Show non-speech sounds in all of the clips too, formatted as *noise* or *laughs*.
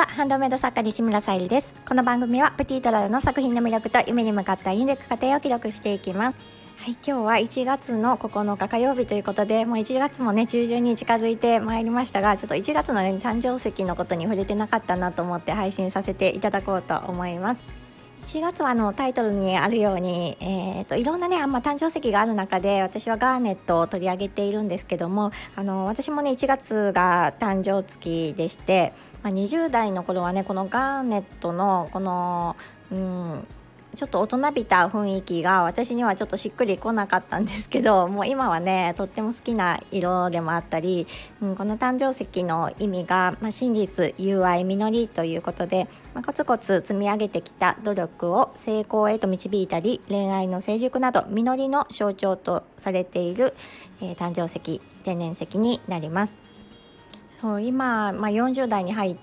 はハンドメイド作家西村さゆりですこの番組はプティトラの作品の魅力と夢に向かったインデック過程を記録していきますはい、今日は1月の9日火曜日ということで、もう1月もね、中旬に近づいてまいりましたが、ちょっと1月の、ね、誕生石のことに触れてなかったなと思って配信させていただこうと思います。4月はあのタイトルにあるように、えーと、いろんなねあんま誕生石がある中で私はガーネットを取り上げているんですけどもあの私もね1月が誕生月でして、まあ、20代の頃はねこのガーネットのこの、うん、ちょっと大人びた雰囲気が私にはちょっとしっくりこなかったんですけど *laughs* もう今はねとっても好きな色でもあったり、うん、この誕生石の意味が、まあ、真実友愛実りということで、まあ、コツコツ積み上げてきた努力を成功へと導いたり恋愛の成熟など実りの象徴とされている、えー、誕生石天然石になります。そう今、まあ、40代に入っ、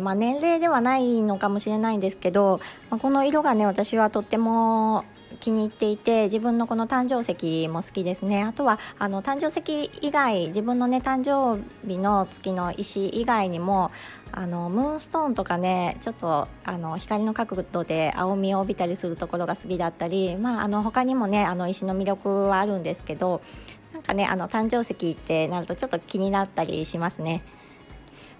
まあ、年齢ではないのかもしれないんですけど、まあ、この色がね私はとっても気に入っていて自分のこの誕生石も好きですねあとはあの誕生石以外自分のね誕生日の月の石以外にもあのムーンストーンとかねちょっとあの光の角度で青みを帯びたりするところが好きだったり、まあ、あの他にもねあの石の魅力はあるんですけどなんかねあの誕生石ってなるとちょっと気になったりしますね。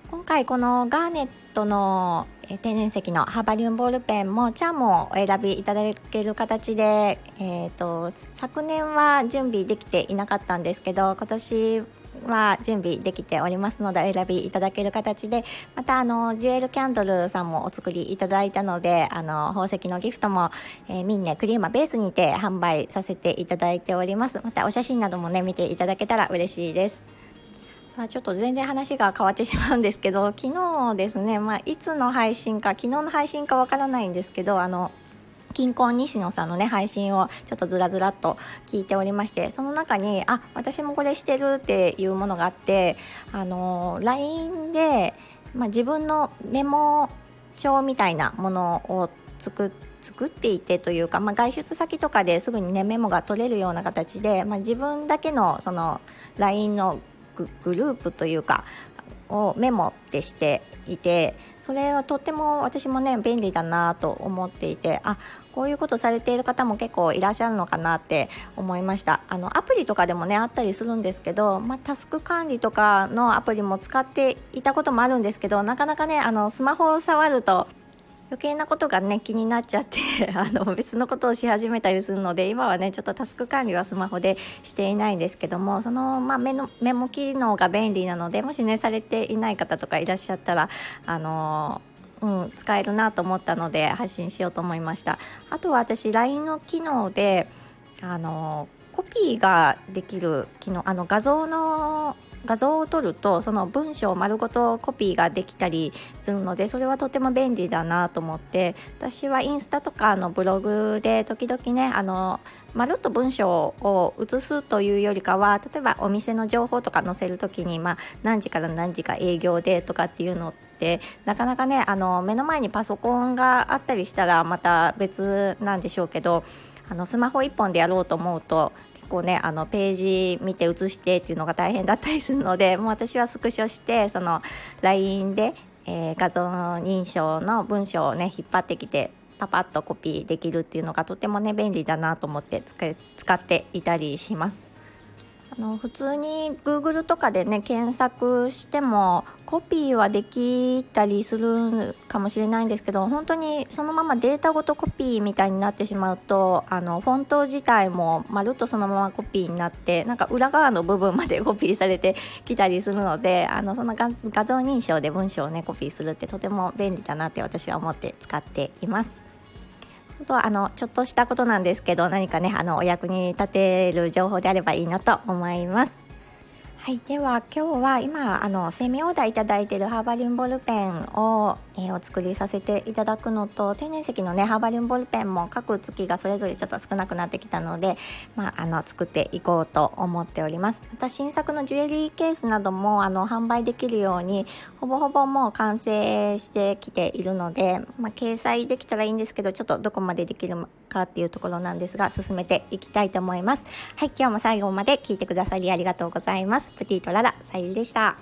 今回このガーネットの天然石のハーバリウムボールペンもチャームをお選びいただける形で、えーと、昨年は準備できていなかったんですけど今年は準備できておりますのでお選びいただける形でまたあのジュエルキャンドルさんもお作りいただいたのであの宝石のギフトも、えー、ミンネクリーマベースにて販売させていただいております。またお写真などもね見ていただけたら嬉しいです。まあ、ちょっと全然話が変わってしまうんですけど *laughs* 昨日ですね、まあ、いつの配信か昨日の配信かわからないんですけどあの金婚西野さんのね配信をちょっとずらずらっと聞いておりましてその中にあ私もこれしてるっていうものがあってあの LINE で、まあ、自分のメモ帳みたいなものを作って作っていてというか、まあ、外出先とかですぐにねメモが取れるような形で、まあ、自分だけのその LINE のグループというかをメモってしていてそれはとっても私もね便利だなと思っていてあこういうことされている方も結構いらっしゃるのかなって思いました。あのアプリとかでもねあったりするんですけど、まあ、タスク管理とかのアプリも使っていたこともあるんですけどなかなかねあのスマホを触ると余計なことがね気になっちゃって *laughs* あの別のことをし始めたりするので今はねちょっとタスク管理はスマホでしていないんですけどもその、まあ、メのメモ機能が便利なのでもしねされていない方とかいらっしゃったらあのうん、使えるなと思ったので配信しようと思いました。あとは私 LINE の機能であのコピーができる機能あの画像の画像を撮るとその文章丸ごとコピーができたりするのでそれはとても便利だなと思って私はインスタとかのブログで時々ねあのまるっと文章を写すというよりかは例えばお店の情報とか載せる時に、まあ、何時から何時か営業でとかっていうのってなかなかねあの目の前にパソコンがあったりしたらまた別なんでしょうけどあのスマホ1本でやろうと思うと結構ねあのページ見て写してっていうのが大変だったりするので *laughs* もう私はスクショしてその LINE で、えー、画像認証の文章をね引っ張ってきてパパッとコピーできるっていうのがとてもね便利だなと思って使っていたりします。の普通に Google とかでね検索してもコピーはできたりするかもしれないんですけど本当にそのままデータごとコピーみたいになってしまうとあのフォント自体もまるっとそのままコピーになってなんか裏側の部分までコピーされてきたりするのであのその画像認証で文章をねコピーするってとても便利だなって私は思って使っています。本当はあのちょっとしたことなんですけど何かねあのお役に立てる情報であればいいなと思います。はい、では今日は今あのセミオーダーいただいているハーバリウムボールペンを、えー、お作りさせていただくのと天然石のねハーバリウムボールペンも各月がそれぞれちょっと少なくなってきたので、まあ、あの作っていこうと思っております。また新作のジュエリーケースなどもあの販売できるようにほぼほぼもう完成してきているので、まあ、掲載できたらいいんですけどちょっとどこまでできるかっていうところなんですが進めていきたいと思いますはい今日も最後まで聞いてくださりありがとうございますプティとララさゆりでした。